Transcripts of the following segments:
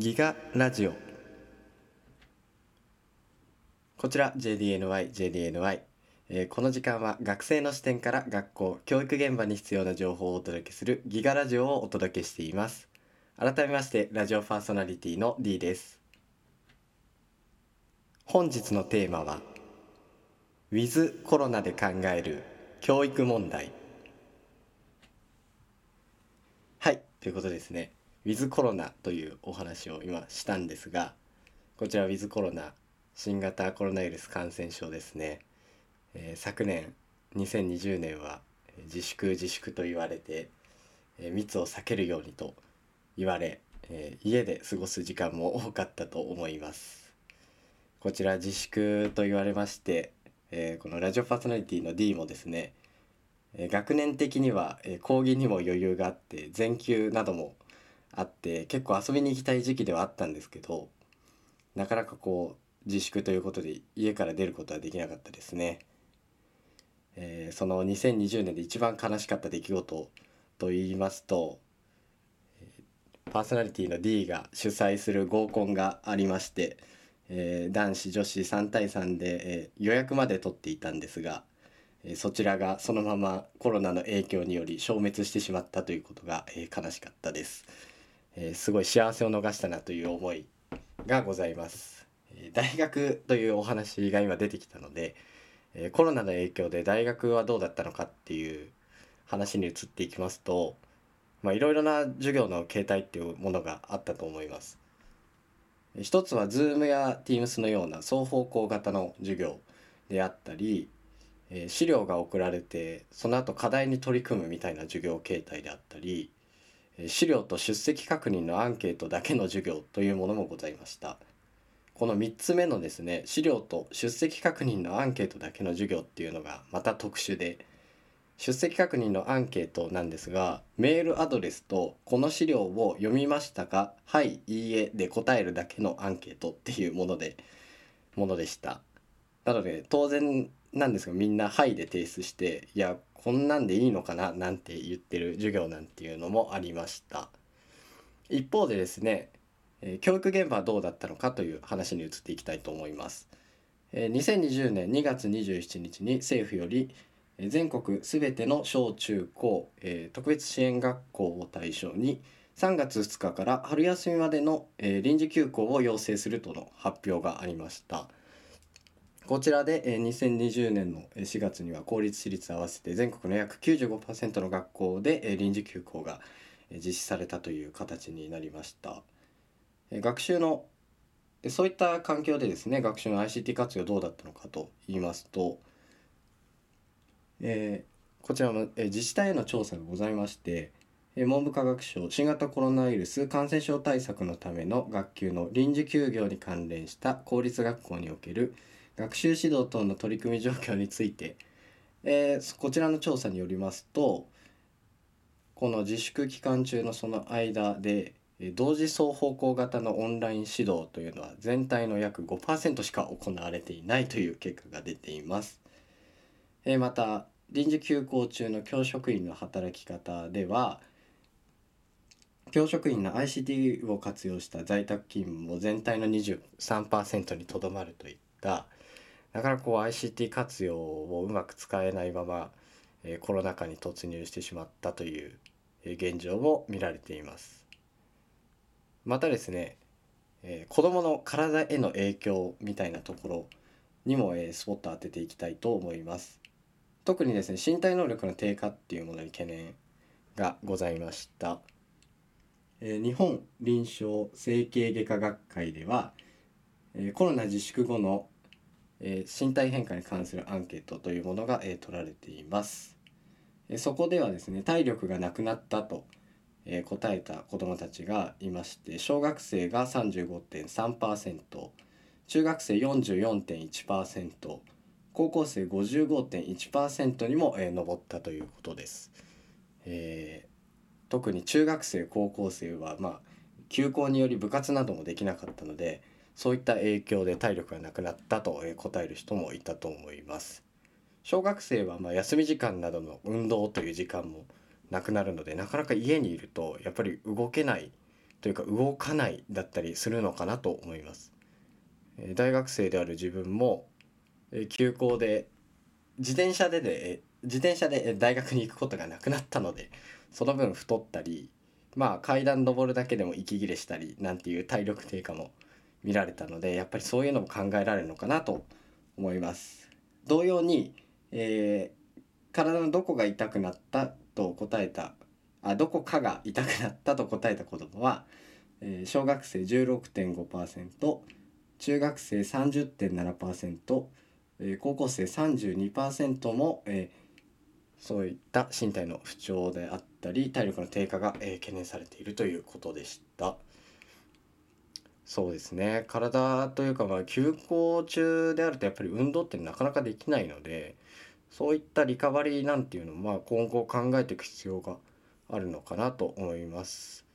ギガラジオ。こちら JDNY JDNY JDNY、えーこの時間は学生の視点から学校教育現場に必要な情報をお届けするギガラジオをお届けしています。改めましてラジオパーソナリティの D です。本日のテーマは With コロナで考える教育問題。はいということですね。ウィズコロナというお話を今したんですがこちらウィズコロナ新型コロナウイルス感染症ですね、えー昨年2020年は自粛自粛と言われて、えー密を避けるようにと言われ、えー家で過ごす時間も多かったと思いますこちら自粛と言われまして、えこのラジオパーソナリティの D もですねえ学年的には、え講義にも余裕があって全休などもあって結構遊びに行きたい時期ではあったんですけどなかなかこう自粛ということで家から出ることはできなかったですね。えーその2020年で一番悲しかった出来事と言いますと、パーソナリティの D が主催する合コンがありまして、えー男子女子3対3で、えー予約まで取っていたんですが、えーそちらがそのままコロナの影響により消滅してしまったということが、えー悲しかったです、えーすごい幸せを逃したなという思いがございます、えー大学というお話が今出てきたので、えーコロナの影響で大学はどうだったのかっていう話に移っていきますとまあいろいろな授業の形態っていうものがあったと思います。一つは Zoom や Teams のような双方向型の授業であったりえー資料が送られてその後課題に取り組むみたいな授業形態であったり資料と出席確認のアンケートだけの授業というものもございました。この3つ目のですね資料と出席確認のアンケートだけの授業っていうのがまた特殊で出席確認のアンケートなんですがメールアドレスと「この資料を読みましたか?」「はい」「いいえ」で答えるだけのアンケートっていうものでものでしたなので当然なんですがみんな「はい」で提出していやこんなんでいいのかななんて言ってる授業なんていうのもありました一方でですね、え教育現場はどうだったのかという話に移っていきたいと思います、え2020年2月27日に政府より全国すべての小中高、え特別支援学校を対象に3月2日から春休みまでの、え臨時休校を要請するとの発表がありました。こちらで2020年の4月には公立私立合わせて全国の約95%の学校で臨時休校が実施されたという形になりました。学習のそういった環境でですね学習の ICT 活用どうだったのかと言いますと、えーこちらも、えー自治体への調査がございまして、えー文部科学省新型コロナウイルス感染症対策のための学級の臨時休業に関連した公立学校における学習指導等の取り組み状況について、えーこちらの調査によりますとこの自粛期間中のその間で同時双方向型のオンライン指導というのは全体の約5%しか行われていないという結果が出ています。えまた臨時休校中の教職員の働き方では教職員の ICT を活用した在宅勤務も全体の23%にとどまるといったなかなかこう ICT 活用をうまく使えないまま、えコロナ禍に突入してしまったという現状も見られています。またですね、えー子どもの体への影響みたいなところにも、えースポット当てていきたいと思います。特にですね身体能力の低下っていうものに懸念がございました。えー日本臨床整形外科学会では、えコロナ自粛後の、え身体変化に関するアンケートというものが、え取られています。えそこではですね体力がなくなったと、えー答えた子どもたちがいまして小学生が35.3%中学生44.1%高校生55.1%にも、えー上ったということです。えー特に中学生高校生はまあ休校により部活などもできなかったのでそういった影響で体力がなくなったとえ答える人もいたと思います小学生はまあ休み時間などの運動という時間もなくなるのでなかなか家にいるとやっぱり動けないというか動かないだったりするのかなと思います大学生である自分も休校で自転車でで自転車で大学に行くことがなくなったのでその分太ったりまあ階段登るだけでも息切れしたりなんていう体力低下も見られたのでやっぱりそういうのも考えられるのかなと思います。同様に、えー、体のどこが痛くなったと答えたあどこかが痛くなったと答えた子どもは、えー、小学生16.5%中学生30.7%、えー、高校生32%も、えー、そういった身体の不調であったり体力の低下が、え、懸念されているということでした。そうですね体というかまあ休校中であるとやっぱり運動ってなかなかできないのでそういったリカバリーなんていうのもまあ今後考えていく必要があるのかなと思います。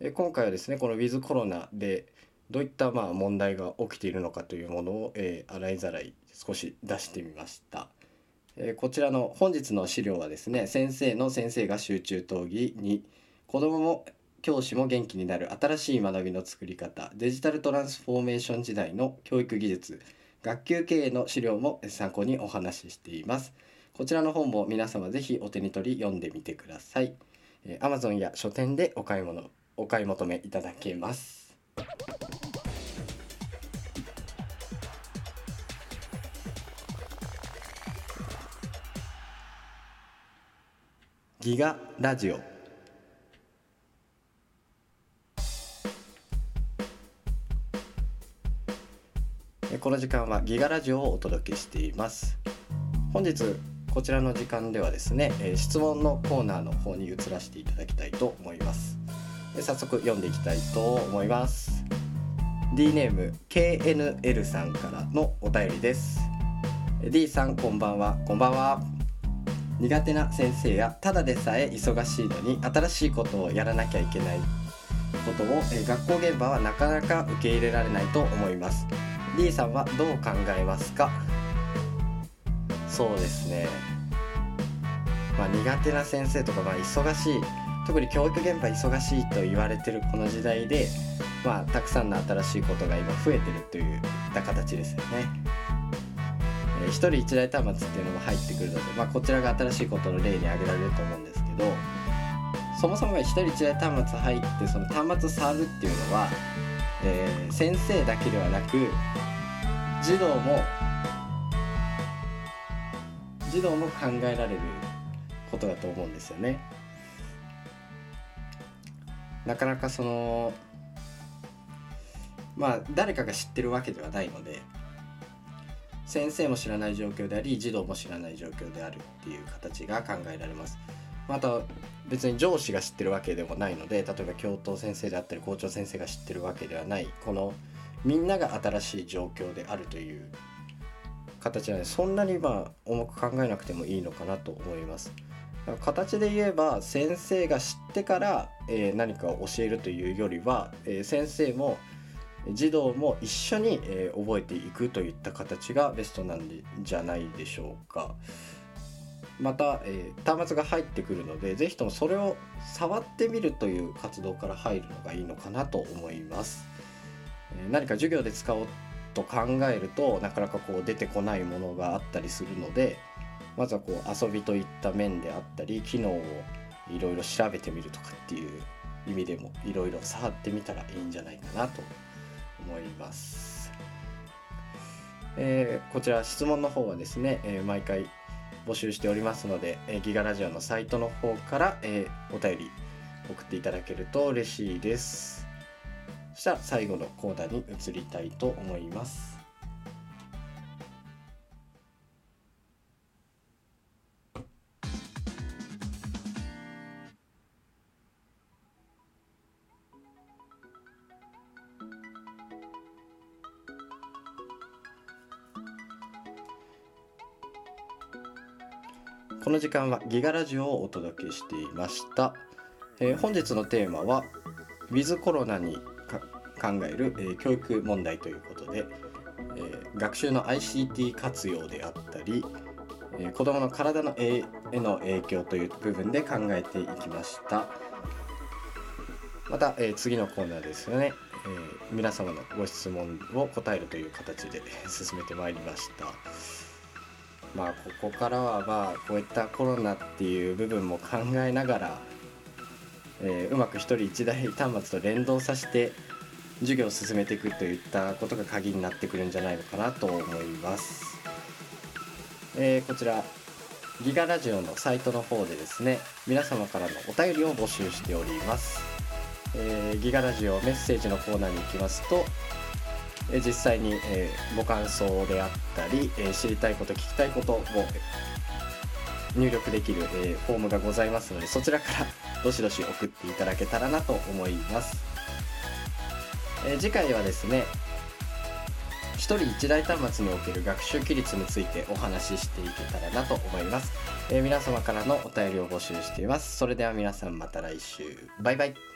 え今回はですねこのウィズコロナでどういったまあ問題が起きているのかというものを、えー、洗いざらい少し出してみました。えー、こちらの本日の資料はですね先生の先生が集中討議に子どもも教師も元気になる新しい学びの作り方デジタルトランスフォーメーション時代の教育技術学級経営の資料も参考にお話ししています。こちらの本も皆様ぜひお手に取り読んでみてください。Amazon や書店でお買い物お買い求めいただけます。ギガラジオ。この時間はギガラジオをお届けしています。本日こちらの時間ではですね質問のコーナーの方に移らせていただきたいと思います。早速読んでいきたいと思います。D ネーム KNL さんからのお便りです。D さんこんばんは。こんばんは。苦手な先生やただでさえ忙しいのに新しいことをやらなきゃいけないことを学校現場はなかなか受け入れられないと思います。D さんはどう考えますか？そうですね。まあ苦手な先生とかまあ忙しい。特に教育現場忙しいと言われてるこの時代でまあたくさんの新しいことが今増えてるといった形ですよね。えー、1人1台端末っていうのも入ってくるので、まあ、こちらが新しいことの例に挙げられると思うんですけどそもそもが1人1台端末入ってその端末触るっていうのはえー、先生だけではなく児童も児童も考えられることだと思うんですよね。なかなかそのまあ誰かが知ってるわけではないので先生も知らない状況であり児童も知らない状況であるっていう形が考えられます。また別に上司が知ってるわけでもないので例えば教頭先生であったり校長先生が知ってるわけではないこのみんなが新しい状況であるという形なのでそんなにまあ重く考えなくてもいいのかなと思います。形で言えば先生が知ってから、えー、何かを教えるというよりは、えー、先生も児童も一緒に、えー、覚えていくといった形がベストなんじゃないでしょうか。また、えー、端末が入ってくるので是非ともそれを触ってみるという活動から入るのがいいのかなと思います。えー、何か授業で使おうと考えるとなかなかこう出てこないものがあったりするのでまずはこう遊びといった面であったり機能をいろいろ調べてみるとかっていう意味でもいろいろ触ってみたらいいんじゃないかなと思います。えー、こちら質問の方はですね、えー、毎回募集しておりますので、えー、ギガラジオのサイトの方から、えー、お便り送っていただけると嬉しいです。そしたら最後のコーナーに移りたいと思います。この時間はギガラジオをお届けしていました。えー本日のテーマはウィズコロナに考える、えー教育問題ということで、えー学習の ICT 活用であったり、えー子どもの体のえへの影響という部分で考えていきました。また、え次のコーナーですよね、え皆様のご質問を答えるという形で 進めてまいりました。まあここからはまあこういったコロナっていう部分も考えながら、えーうまく一人一台端末と連動させて授業を進めていくといったことが鍵になってくるんじゃないのかなと思います。えーこちらギガラジオのサイトの方でですね皆様からのお便りを募集しております、えーギガラジオメッセージのコーナーに行きますと、え実際に、えーご感想であったり、え知りたいこと聞きたいことを入力できる、えフォームがございますのでそちらからどしどし送っていただけたらなと思います、え次回はですね一人一台端末における学習規律についてお話ししていけたらなと思います、え皆様からのお便りを募集しています。それでは皆さんまた来週。バイバイ。